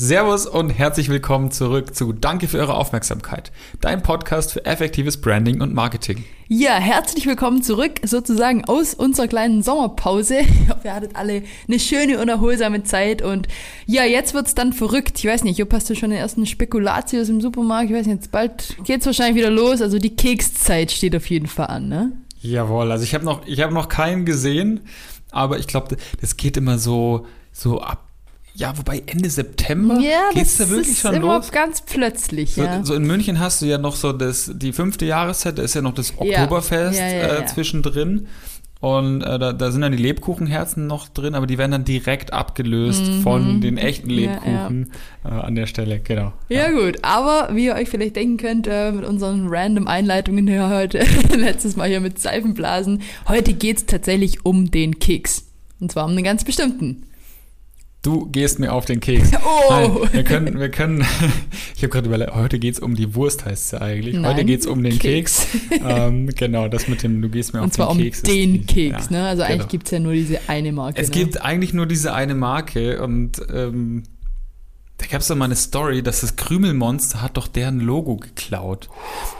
Servus und herzlich willkommen zurück zu Danke für eure Aufmerksamkeit, dein Podcast für effektives Branding und Marketing. Ja, herzlich willkommen zurück, sozusagen aus unserer kleinen Sommerpause. Ich hoffe, ihr hattet alle eine schöne und erholsame Zeit und ja, jetzt wird's dann verrückt. Ich weiß nicht, ob hast du schon den ersten Spekulatius im Supermarkt? Ich weiß nicht, jetzt bald geht's wahrscheinlich wieder los. Also die Kekszeit steht auf jeden Fall an, ne? Jawohl, also ich habe noch, ich habe noch keinen gesehen, aber ich glaube, das geht immer so, so ab ja, wobei Ende September ja, geht's da wirklich ist schon immer los. ganz plötzlich, So, ja. so in München hast du ja noch so das, die fünfte Jahreszeit, da ist ja noch das. Oktoberfest Ja, ja, Äh, zwischendrin. Und äh, da, da sind dann die Lebkuchenherzen noch drin, aber die werden dann direkt abgelöst von den echten Mhm. Lebkuchen Äh, an der Stelle, genau. Ja gut, aber wie ihr euch vielleicht denken könnt, äh, mit unseren random Einleitungen hier heute, letztes Mal hier mit Seifenblasen, heute geht's tatsächlich um den Keks. Und zwar um einen ganz bestimmten. Du gehst mir auf den Keks. Oh. Nein, wir können, wir können, ich habe gerade überlegt, heute geht's um die Wurst, heißt es ja eigentlich. heute Nein, geht's um den Keks. Keks. ähm, genau, das mit dem, du gehst mir Und auf zwar den um Keks. ist den die- Keks, ja, ne? Also eigentlich genau. gibt's ja nur diese eine Marke. Es ne? gibt eigentlich nur diese eine Marke und ähm, da gab es doch mal eine Story, dass das Krümelmonster hat doch deren Logo geklaut.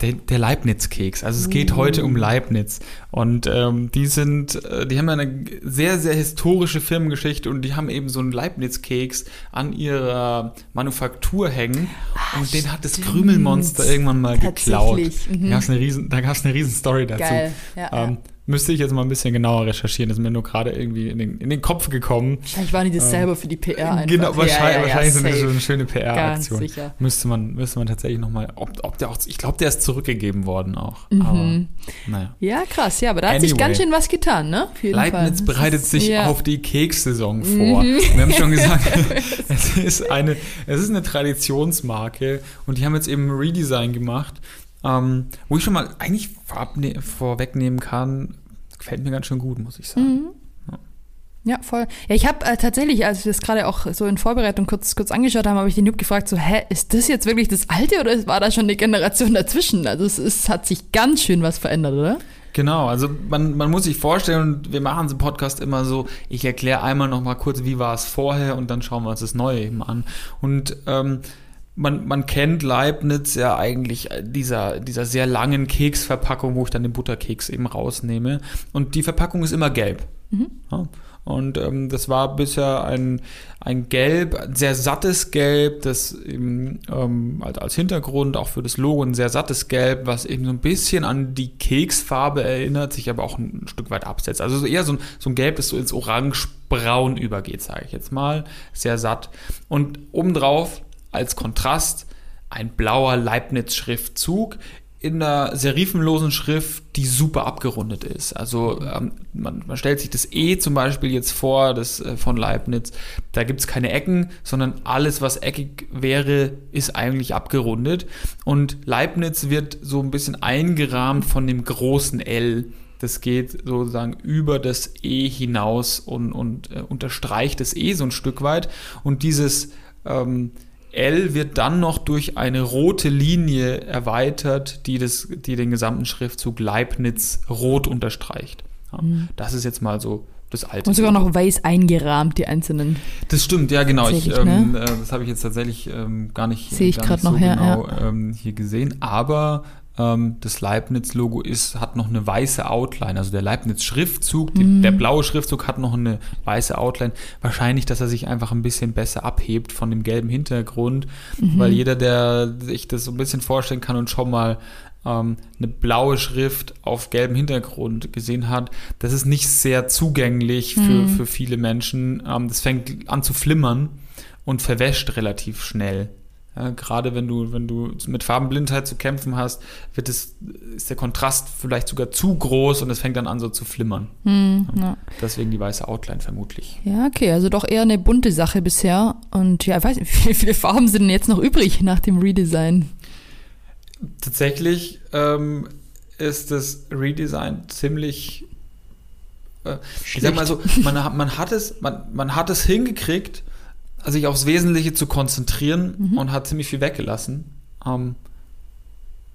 Der, der Leibniz-Keks. Also es geht heute um Leibniz. Und ähm, die sind, äh, die haben eine sehr, sehr historische Firmengeschichte und die haben eben so einen Leibniz-Keks an ihrer Manufaktur hängen. und den hat das. Krümelmonster irgendwann mal geklaut. Mhm. Da gab es eine riesen, Story dazu. Geil, ja, ja. Ähm, müsste ich jetzt mal ein bisschen genauer recherchieren. Das ist mir nur gerade irgendwie in den, in den Kopf gekommen. Wahrscheinlich waren die das selber für die PR einfach. Genau, wahrscheinlich, ja, ja, ja, wahrscheinlich sind das safe. so eine schöne PR-Aktion. Müsste man, müsste man tatsächlich nochmal, ob, ob der auch, ich glaube, der ist zurückgegeben worden auch. Mhm. Aber, naja. Ja, krass, ja, aber da hat sich Anyway. ganz schön was getan, ne? Leibniz Fall. bereitet sich ja. Mhm. auf die Kekssaison vor. Wir haben schon gesagt, es ist eine, es ist eine Traditionsmarke und die haben jetzt eben ein Redesign gemacht, ähm, wo ich schon mal eigentlich vorabne- vorwegnehmen kann, gefällt mir ganz schön gut, muss ich sagen. Mhm. Ja, voll. Ja, ich habe äh, tatsächlich, als wir das gerade auch so in Vorbereitung kurz, kurz angeschaut haben, habe ich den Jupp gefragt, so, hä, ist das jetzt wirklich das Alte oder war da schon eine Generation dazwischen? Also es ist, hat sich ganz schön was verändert, oder? Genau, also man, man muss sich vorstellen, und wir machen es im Podcast immer so, ich erkläre einmal noch mal kurz, wie war es vorher und dann schauen wir uns das Neue eben an. Und ähm, man, man kennt Leibniz ja eigentlich dieser, dieser sehr langen Keksverpackung, wo ich dann den Butterkeks eben rausnehme. Und die Verpackung ist immer gelb. Ja. Und ähm, das war bisher ein, ein Gelb, ein sehr sattes Gelb, das eben ähm, als, als Hintergrund auch für das Logo ein sehr sattes Gelb, was eben so ein bisschen an die Keksfarbe erinnert, sich aber auch ein Stück weit absetzt. Also so eher so ein, so ein Gelb, das so ins Orange-Braun übergeht, sage ich jetzt mal. Sehr satt. Und obendrauf als Kontrast ein blauer Leibniz-Schriftzug in einer serifenlosen Schrift, die super abgerundet ist. Also ähm, man, man stellt sich das E zum Beispiel jetzt vor, das äh, von Leibniz. Da gibt es keine Ecken, sondern alles, was eckig wäre, ist eigentlich abgerundet. Und Leibniz wird so ein bisschen eingerahmt von dem großen L. Das geht sozusagen über das E hinaus und, und äh, unterstreicht das E so ein Stück weit. Und dieses ähm, L wird dann noch durch eine rote Linie erweitert, die, das, die den gesamten Schriftzug Leibniz rot unterstreicht. Ja, Das ist jetzt mal so das alte. Und sogar noch weiß eingerahmt, die einzelnen. Das stimmt, ja genau. Ich, ne? ähm, äh, das habe ich jetzt tatsächlich ähm, gar nicht, Sehe ich gar grad nicht so noch, ja, genau ähm, hier gesehen. Aber das Leibniz-Logo ist, hat noch eine weiße Outline. Also der Leibniz-Schriftzug, Mhm. der blaue Schriftzug hat noch eine weiße Outline. Wahrscheinlich, dass er sich einfach ein bisschen besser abhebt von dem gelben Hintergrund. Mhm. Weil jeder, der sich das so ein bisschen vorstellen kann und schon mal ähm, eine blaue Schrift auf gelbem Hintergrund gesehen hat, das ist nicht sehr zugänglich für, Mhm. für viele Menschen. Ähm, das fängt an zu flimmern und verwäscht relativ schnell. Ja, gerade wenn du, wenn du mit Farbenblindheit zu kämpfen hast, wird es, ist der Kontrast vielleicht sogar zu groß und es fängt dann an so zu flimmern. Hm, ja. Deswegen die weiße Outline vermutlich. ja, okay, also doch eher eine bunte Sache bisher. Und ja, ich weiß nicht, wie viele Farben sind denn jetzt noch übrig nach dem Redesign? Tatsächlich ähm, ist das Redesign ziemlich. Äh, ich sag mal so, man, hat- man, hat es, man, man hat es hingekriegt, sich aufs Wesentliche zu konzentrieren und hat ziemlich viel weggelassen. Ähm,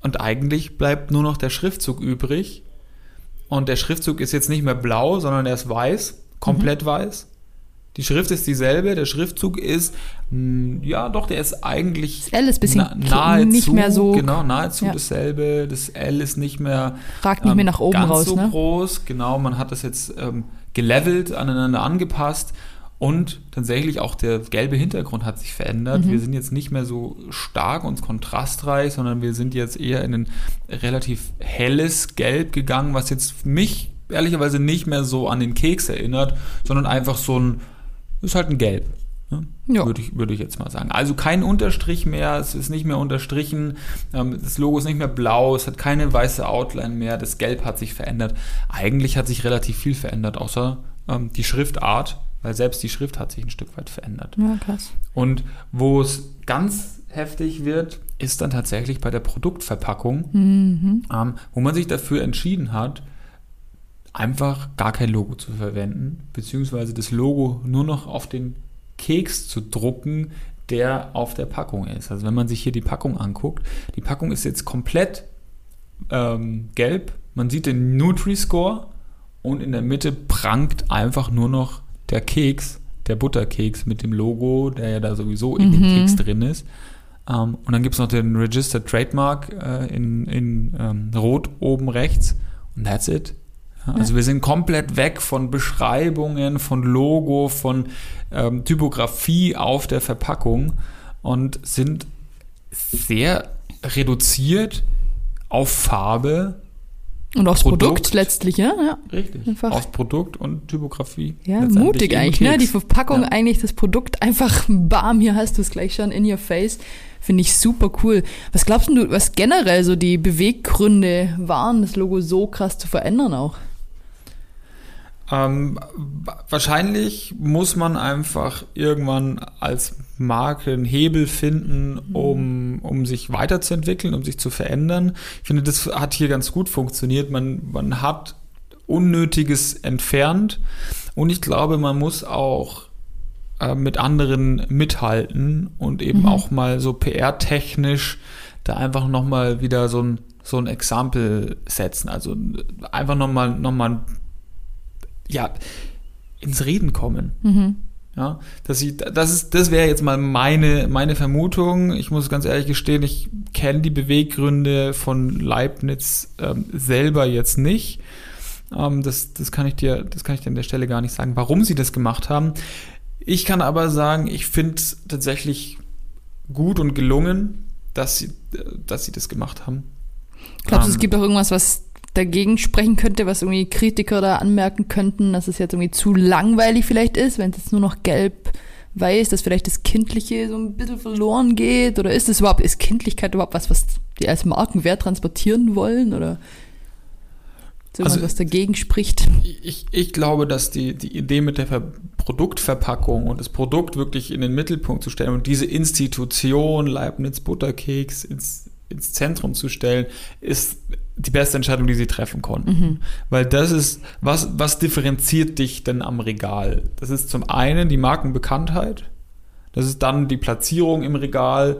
und eigentlich bleibt nur noch der Schriftzug übrig. Und der Schriftzug ist jetzt nicht mehr blau, sondern er ist weiß, komplett weiß. Die Schrift ist dieselbe, der Schriftzug ist, mh, ja doch, der ist eigentlich Das L ist ein bisschen na, nahezu, nicht mehr so- genau, nahezu Ja. dasselbe. Das L ist nicht mehr Ragt nicht mehr nach oben ganz raus, so ne? groß. Genau, man hat das jetzt ähm, gelevelt, aneinander angepasst und tatsächlich auch der gelbe Hintergrund hat sich verändert. Mhm. Wir sind jetzt nicht mehr so stark und kontrastreich, sondern wir sind jetzt eher in ein relativ helles Gelb gegangen, was jetzt mich ehrlicherweise nicht mehr so an den Keks erinnert, sondern einfach so ein, ist halt ein Gelb. Ne? Ja. Würde, ich, würde ich jetzt mal sagen. Also kein Unterstrich mehr, es ist nicht mehr unterstrichen, ähm, das Logo ist nicht mehr blau, es hat keine weiße Outline mehr, das Gelb hat sich verändert. Eigentlich hat sich relativ viel verändert, außer ähm, die Schriftart, weil selbst die Schrift hat sich ein Stück weit verändert. Ja, krass. Und wo es ganz heftig wird, ist dann tatsächlich bei der Produktverpackung, Mhm. ähm, wo man sich dafür entschieden hat, einfach gar kein Logo zu verwenden, beziehungsweise das Logo nur noch auf den Keks zu drucken, der auf der Packung ist. Also wenn man sich hier die Packung anguckt, die Packung ist jetzt komplett ähm, gelb, man sieht den Nutri-Score und in der Mitte prangt einfach nur noch der Keks, der Butterkeks mit dem Logo, der ja da sowieso in dem Mhm. Keks drin ist. Ähm, und dann gibt es noch den Registered Trademark äh, in, in ähm, Rot oben rechts. Und that's it. Ja, also wir sind komplett weg von Beschreibungen, von Logo, von ähm, Typografie auf der Verpackung und sind sehr reduziert auf Farbe. Und aufs Produkt, Produkt. letztlich, ja? Ja, Richtig. Einfach. Auf Produkt und Typografie. ja mutig eigentlich, ne? Die. Verpackung Ja. eigentlich, das Produkt einfach bam, hier hast du es gleich schon in your face. Finde ich super cool. Was glaubst du, was generell so die Beweggründe waren, das Logo so krass zu verändern auch? Ähm, wa- wahrscheinlich muss man einfach irgendwann als Marke einen Hebel finden, um, um sich weiterzuentwickeln, um sich zu verändern. Ich finde, das hat hier ganz gut funktioniert. Man, man hat Unnötiges entfernt und ich glaube, man muss auch äh, mit anderen mithalten und eben Mhm. auch mal so PR-technisch da einfach nochmal wieder so ein, so ein Exempel setzen. Also einfach nochmal noch mal, ja, ins Reden kommen. Mhm. Ja, dass ich, das ist, das wäre jetzt mal meine, meine Vermutung. Ich muss ganz ehrlich gestehen, ich kenne die Beweggründe von Leibniz ähm, selber jetzt nicht. Ähm, das, das kann ich dir, das kann ich dir an der Stelle gar nicht sagen, warum sie das gemacht haben. Ich kann aber sagen, ich finde es tatsächlich gut und gelungen, dass sie, äh, dass sie das gemacht haben. Glaubst du, es Ähm, gibt auch irgendwas, was dagegen sprechen könnte, was irgendwie Kritiker da anmerken könnten, dass es jetzt irgendwie zu langweilig vielleicht ist, wenn es jetzt nur noch gelb weiß, dass vielleicht das Kindliche so ein bisschen verloren geht? Oder ist es überhaupt, ist Kindlichkeit überhaupt was, was die als Markenwert transportieren wollen? Oder irgendwas, Also- was dagegen spricht? Ich, ich glaube, dass die, die Idee mit der Ver Produktverpackung und das Produkt wirklich in den Mittelpunkt zu stellen und diese Institution Leibniz Butterkeks ins, ins Zentrum zu stellen, ist die beste Entscheidung, die sie treffen konnten. Weil das ist, was, was differenziert dich denn am Regal? Das ist zum einen die Markenbekanntheit, das ist dann die Platzierung im Regal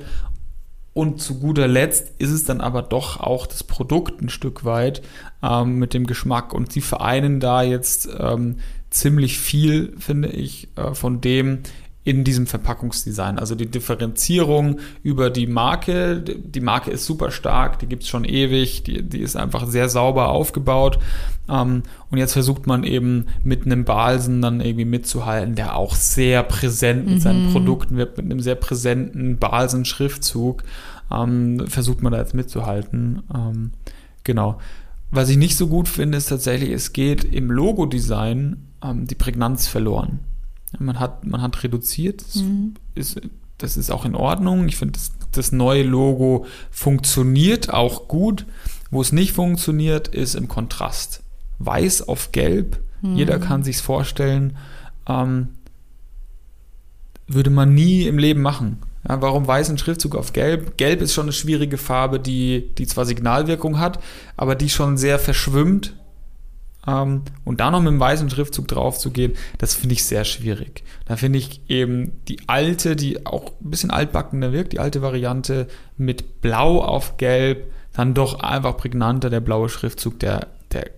und zu guter Letzt ist es dann aber doch auch das Produkt ein Stück weit ähm, mit dem Geschmack. Und sie vereinen da jetzt ähm, ziemlich viel, finde ich, äh, von dem in diesem Verpackungsdesign. Also die Differenzierung über die Marke. Die Marke ist super stark, die gibt es schon ewig, die, die ist einfach sehr sauber aufgebaut. Ähm, und jetzt versucht man eben mit einem Balsen dann irgendwie mitzuhalten, der auch sehr präsent mit seinen Produkten wird, mit einem sehr präsenten Balsen-Schriftzug. Ähm, versucht man da jetzt mitzuhalten. Ähm, genau. Was ich nicht so gut finde, ist tatsächlich, es geht im Logo-Design ähm, die Prägnanz verloren. Man hat, man hat reduziert, das, ist, das ist auch in Ordnung. Ich finde, das, das neue Logo funktioniert auch gut. Wo es nicht funktioniert, ist im Kontrast. Weiß auf Gelb, jeder kann sich's vorstellen, ähm, würde man nie im Leben machen. Ja, warum weiß ein Schriftzug auf Gelb? Gelb ist schon eine schwierige Farbe, die, die zwar Signalwirkung hat, aber die schon sehr verschwimmt. Ähm, und da noch mit einem weißen Schriftzug drauf zu gehen, das finde ich sehr schwierig. Da finde ich eben die alte, die auch ein bisschen altbackener wirkt, die alte Variante mit Blau auf Gelb, dann doch einfach prägnanter, der blaue Schriftzug, der, der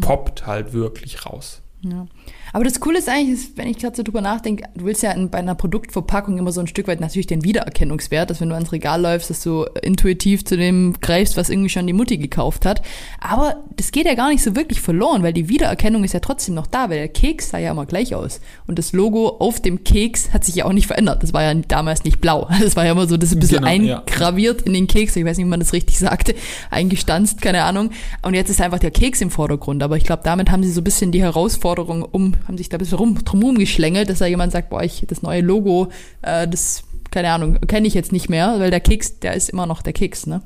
poppt halt wirklich raus. Ja. Aber das Coole ist eigentlich, ist, wenn ich gerade so drüber nachdenke, du willst ja in, bei einer Produktverpackung immer so ein Stück weit natürlich den Wiedererkennungswert, dass wenn du ans Regal läufst, dass du intuitiv zu dem greifst, was irgendwie schon die Mutti gekauft hat. Aber das geht ja gar nicht so wirklich verloren, weil die Wiedererkennung ist ja trotzdem noch da, weil der Keks sah ja immer gleich aus. Und das Logo auf dem Keks hat sich ja auch nicht verändert. Das war ja damals nicht blau. Das war ja immer so, das ist ein bisschen genau, eingraviert ja. in den Keks. Ich weiß nicht, wie man das richtig sagte. Eingestanzt, keine Ahnung. Und jetzt ist einfach der Keks im Vordergrund. Aber ich glaube, damit haben sie so ein bisschen die Herausforderung um haben sich da ein bisschen rum, drumherum geschlängelt, dass da jemand sagt, boah, ich, das neue Logo, äh, das, keine Ahnung, kenne ich jetzt nicht mehr, weil der Keks, der ist immer noch der Keks, ne?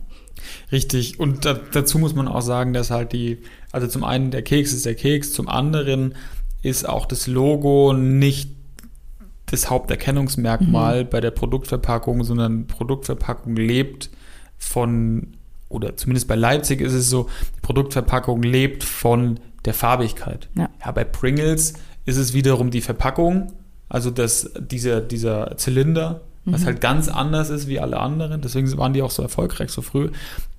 Richtig. Und da, dazu muss man auch sagen, dass halt die, also zum einen der Keks ist der Keks, zum anderen ist auch das Logo nicht das Haupterkennungsmerkmal mhm. bei der Produktverpackung, sondern Produktverpackung lebt von, oder zumindest bei Leipzig ist es so, die Produktverpackung lebt von der Farbigkeit. Ja. ja. bei Pringles ist es wiederum die Verpackung, also das, dieser, dieser Zylinder, was mhm. halt ganz anders ist wie alle anderen. Deswegen waren die auch so erfolgreich so früh.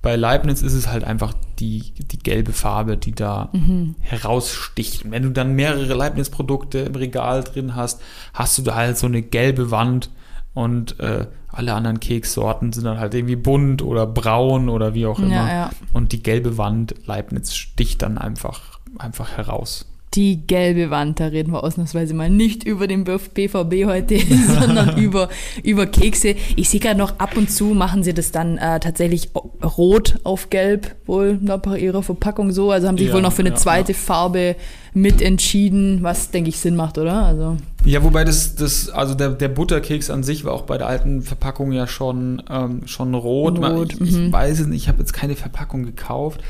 Bei Leibniz ist es halt einfach die, die gelbe Farbe, die da mhm. heraussticht. Und wenn du dann mehrere Leibniz-Produkte im Regal drin hast, hast du da halt so eine gelbe Wand und äh, alle anderen Kekssorten sind dann halt irgendwie bunt oder braun oder wie auch immer. Ja, ja. Und die gelbe Wand Leibniz sticht dann einfach einfach heraus. Die gelbe Wand, da reden wir ausnahmsweise mal nicht über den BVB heute, sondern über, über Kekse. Ich sehe gerade noch, ab und zu machen sie das dann äh, tatsächlich rot auf gelb, wohl bei ihrer Verpackung so. Also haben sie ja, wohl noch für eine ja, zweite ja. Farbe mitentschieden, was, denke ich, Sinn macht, oder? Also. Ja, wobei das, das also der, der Butterkeks an sich war auch bei der alten Verpackung ja schon, ähm, schon rot. rot ich, ich mhm. weiß es nicht, ich habe jetzt keine Verpackung gekauft.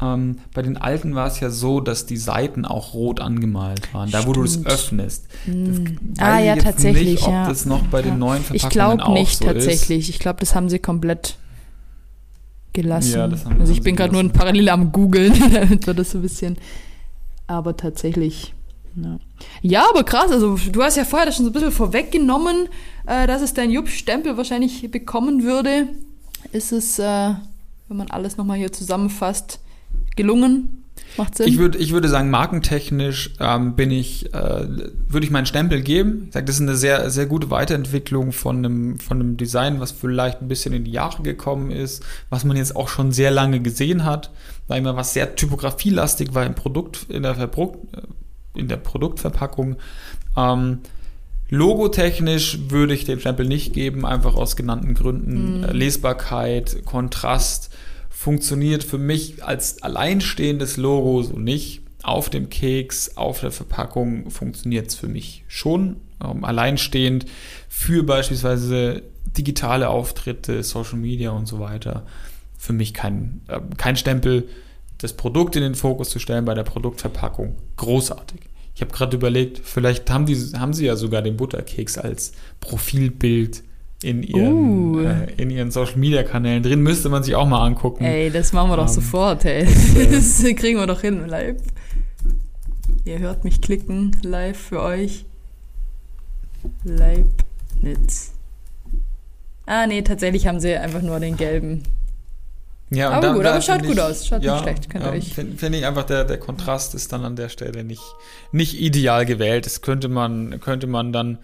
Ähm, bei den alten war es ja so, dass die Seiten auch rot angemalt waren, da wo du es öffnest. Mm. ah ja, tatsächlich. Nicht, ob ja. das noch bei den neuen Verpackungen Ich glaube nicht so tatsächlich. Ist. Ich glaube, das haben sie komplett gelassen. Ja, das haben, also ich bin gerade nur parallel am googeln, damit wir das so ein bisschen. Aber tatsächlich. Ja. ja, aber krass. Also du hast ja vorher das schon so ein bisschen vorweggenommen, äh, dass es dein Jupp-Stempel wahrscheinlich bekommen würde. Ist es, äh, wenn man alles nochmal hier zusammenfasst, gelungen? Macht Sinn? Ich, würd, ich würde sagen, markentechnisch ähm, bin ich, äh, würde ich meinen Stempel geben. Ich sage, das ist eine sehr, sehr gute Weiterentwicklung von einem, von einem Design, was vielleicht ein bisschen in die Jahre gekommen ist, was man jetzt auch schon sehr lange gesehen hat, weil immer was sehr typografielastig war im Produkt, in der, Verbruck, äh, in der Produktverpackung. Ähm, Logotechnisch würde ich den Stempel nicht geben, einfach aus genannten Gründen. Mhm. Lesbarkeit, Kontrast, funktioniert für mich als alleinstehendes Logo so nicht. Auf dem Keks, auf der Verpackung funktioniert es für mich schon ähm, alleinstehend für beispielsweise digitale Auftritte, Social Media und so weiter. Für mich kein, äh, kein Stempel, das Produkt in den Fokus zu stellen bei der Produktverpackung. Großartig. Ich habe gerade überlegt, vielleicht haben, die, haben sie ja sogar den Butterkeks als Profilbild in ihren, uh. äh, in ihren Social Media Kanälen drin. Müsste man sich auch mal angucken. Ey, das machen wir doch ähm, sofort, ey. Das, äh, kriegen wir doch hin live. Ihr hört mich klicken live für euch. Leibniz. Ah, nee, tatsächlich haben sie einfach nur den gelben. Ja, aber da, gut, da aber schaut gut aus. Schaut ja, nicht schlecht, könnt ja, euch. Finde find ich einfach, der, der Kontrast ist dann an der Stelle nicht, nicht ideal gewählt. Das könnte man, könnte man dann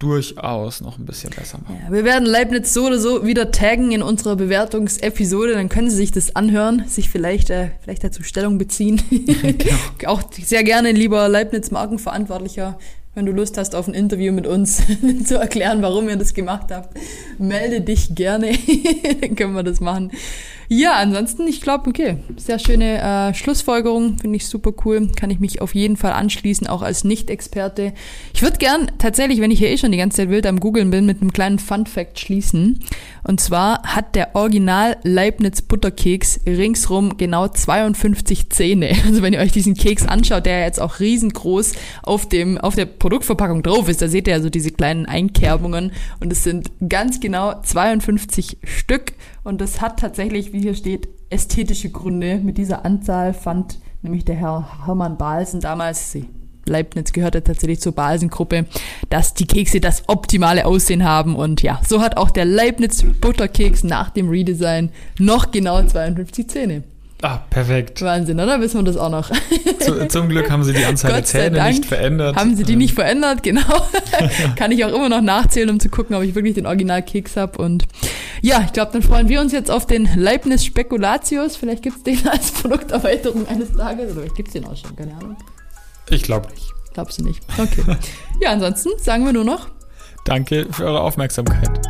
durchaus noch ein bisschen besser machen. Ja, wir werden Leibniz so oder so wieder taggen in unserer Bewertungsepisode, dann können Sie sich das anhören, sich vielleicht, äh, vielleicht dazu Stellung beziehen. genau. Auch sehr gerne, lieber Leibniz-Markenverantwortlicher, wenn du Lust hast auf ein Interview mit uns zu erklären, warum ihr das gemacht habt, melde dich gerne, dann können wir das machen. Ja, ansonsten, ich glaube, okay, sehr schöne äh, Schlussfolgerung, finde ich super cool. Kann ich mich auf jeden Fall anschließen, auch als Nicht-Experte. Ich würde gern tatsächlich, wenn ich hier eh schon die ganze Zeit wild am Googeln bin, mit einem kleinen Fun-Fact schließen. Und zwar hat der Original Leibniz Butterkeks ringsrum genau 52 Zähne. Also wenn ihr euch diesen Keks anschaut, der jetzt auch riesengroß auf dem, auf der Produktverpackung drauf ist, da seht ihr also diese kleinen Einkerbungen und es sind ganz genau 52 Stück und das hat tatsächlich, wie hier steht, ästhetische Gründe. Mit dieser Anzahl fand nämlich der Herr Hermann Balsen damals, Leibniz gehörte tatsächlich zur Balsen-Gruppe, dass die Kekse das optimale Aussehen haben. Und ja, so hat auch der Leibniz Butterkeks nach dem Redesign noch genau 52 Zähne. Ah, perfekt. Wahnsinn, oder? Wissen wir das auch noch. Zu, zum Glück haben sie die Anzahl der Zähne Dank nicht verändert. Haben sie die nicht verändert, genau. Kann ich auch immer noch nachzählen, um zu gucken, ob ich wirklich den Original-Keks habe. Und ja, ich glaube, dann freuen wir uns jetzt auf den Leibniz Spekulatius. Vielleicht gibt's den als Produkterweiterung eines Tages. Oder vielleicht gibt's den auch schon, keine Ahnung. Ich glaube nicht. Glaubst du nicht? Okay. Ja, ansonsten sagen wir nur noch Danke für eure Aufmerksamkeit.